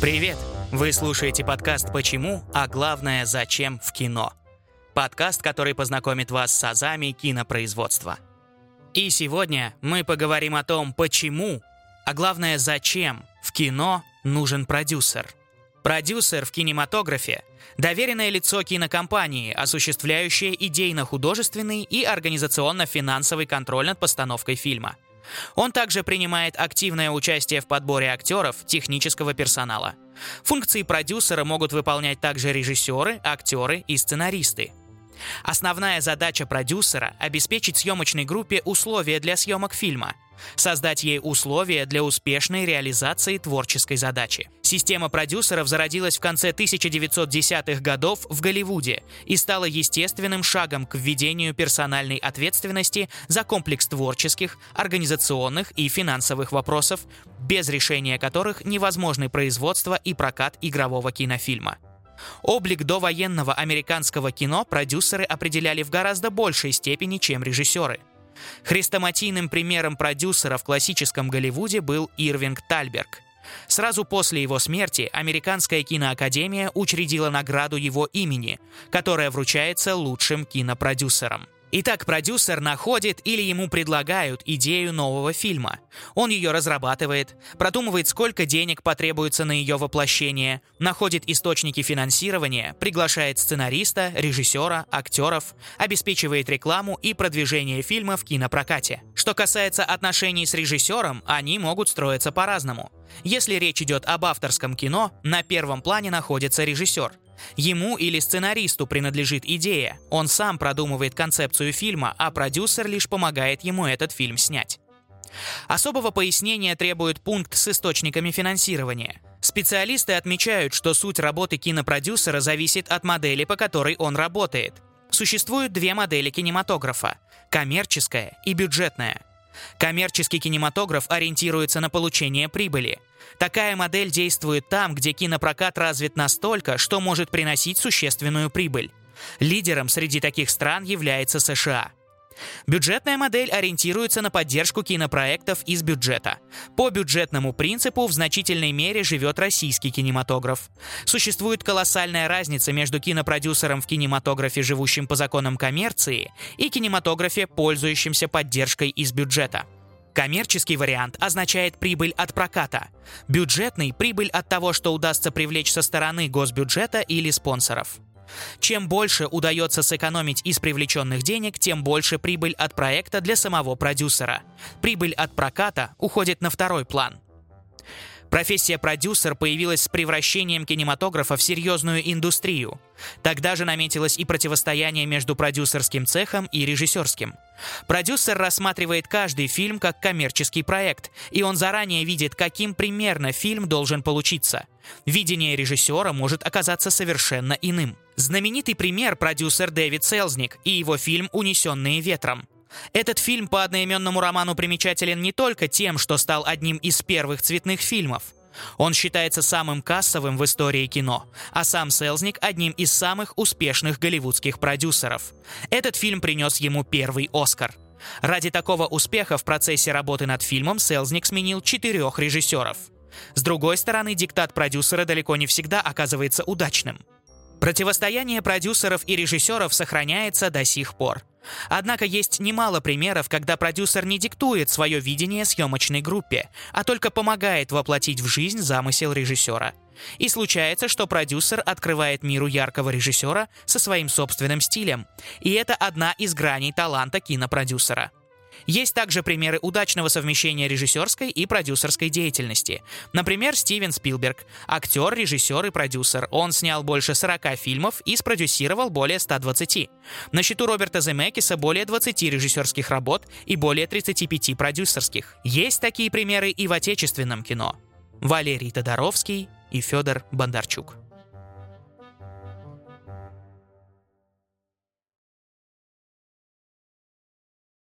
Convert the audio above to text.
Привет! Вы слушаете подкаст «Почему?», а главное «Зачем?» в кино. Подкаст, который познакомит вас с азами кинопроизводства. И сегодня мы поговорим о том, почему, а главное «Зачем?» в кино нужен продюсер. Продюсер в кинематографе – доверенное лицо кинокомпании, осуществляющее идейно-художественный и организационно-финансовый контроль над постановкой фильма – он также принимает активное участие в подборе актеров, технического персонала. Функции продюсера могут выполнять также режиссеры, актеры и сценаристы. Основная задача продюсера – обеспечить съемочной группе условия для съемок фильма – создать ей условия для успешной реализации творческой задачи. Система продюсеров зародилась в конце 1910-х годов в Голливуде и стала естественным шагом к введению персональной ответственности за комплекс творческих, организационных и финансовых вопросов, без решения которых невозможны производство и прокат игрового кинофильма. Облик довоенного американского кино продюсеры определяли в гораздо большей степени, чем режиссеры – Хрестоматийным примером продюсера в классическом Голливуде был Ирвинг Тальберг. Сразу после его смерти Американская киноакадемия учредила награду его имени, которая вручается лучшим кинопродюсерам – Итак, продюсер находит или ему предлагают идею нового фильма. Он ее разрабатывает, продумывает, сколько денег потребуется на ее воплощение, находит источники финансирования, приглашает сценариста, режиссера, актеров, обеспечивает рекламу и продвижение фильма в кинопрокате. Что касается отношений с режиссером, они могут строиться по-разному. Если речь идет об авторском кино, на первом плане находится режиссер – Ему или сценаристу принадлежит идея, он сам продумывает концепцию фильма, а продюсер лишь помогает ему этот фильм снять. Особого пояснения требует пункт с источниками финансирования. Специалисты отмечают, что суть работы кинопродюсера зависит от модели, по которой он работает. Существуют две модели кинематографа – коммерческая и бюджетная. Коммерческий кинематограф ориентируется на получение прибыли. Такая модель действует там, где кинопрокат развит настолько, что может приносить существенную прибыль. Лидером среди таких стран является США – Бюджетная модель ориентируется на поддержку кинопроектов из бюджета. По бюджетному принципу в значительной мере живет российский кинематограф. Существует колоссальная разница между кинопродюсером в кинематографе, живущим по законам коммерции, и кинематографе, пользующимся поддержкой из бюджета. Коммерческий вариант означает прибыль от проката. Бюджетный – прибыль от того, что удастся привлечь со стороны госбюджета или спонсоров. Чем больше удается сэкономить из привлеченных денег, тем больше прибыль от проекта для самого продюсера. Прибыль от проката уходит на второй план. Профессия продюсер появилась с превращением кинематографа в серьезную индустрию. Тогда же наметилось и противостояние между продюсерским цехом и режиссерским. Продюсер рассматривает каждый фильм как коммерческий проект, и он заранее видит, каким примерно фильм должен получиться. Видение режиссера может оказаться совершенно иным. Знаменитый пример продюсер Дэвид Селзник и его фильм «Унесенные ветром». Этот фильм по одноименному роману примечателен не только тем, что стал одним из первых цветных фильмов. Он считается самым кассовым в истории кино, а сам Селзник одним из самых успешных голливудских продюсеров. Этот фильм принес ему первый Оскар. Ради такого успеха в процессе работы над фильмом Селзник сменил четырех режиссеров. С другой стороны, диктат продюсера далеко не всегда оказывается удачным. Противостояние продюсеров и режиссеров сохраняется до сих пор. Однако есть немало примеров, когда продюсер не диктует свое видение съемочной группе, а только помогает воплотить в жизнь замысел режиссера. И случается, что продюсер открывает миру яркого режиссера со своим собственным стилем. И это одна из граней таланта кинопродюсера – есть также примеры удачного совмещения режиссерской и продюсерской деятельности. Например, Стивен Спилберг – актер, режиссер и продюсер. Он снял больше 40 фильмов и спродюсировал более 120. На счету Роберта Земекиса более 20 режиссерских работ и более 35 продюсерских. Есть такие примеры и в отечественном кино. Валерий Тодоровский и Федор Бондарчук.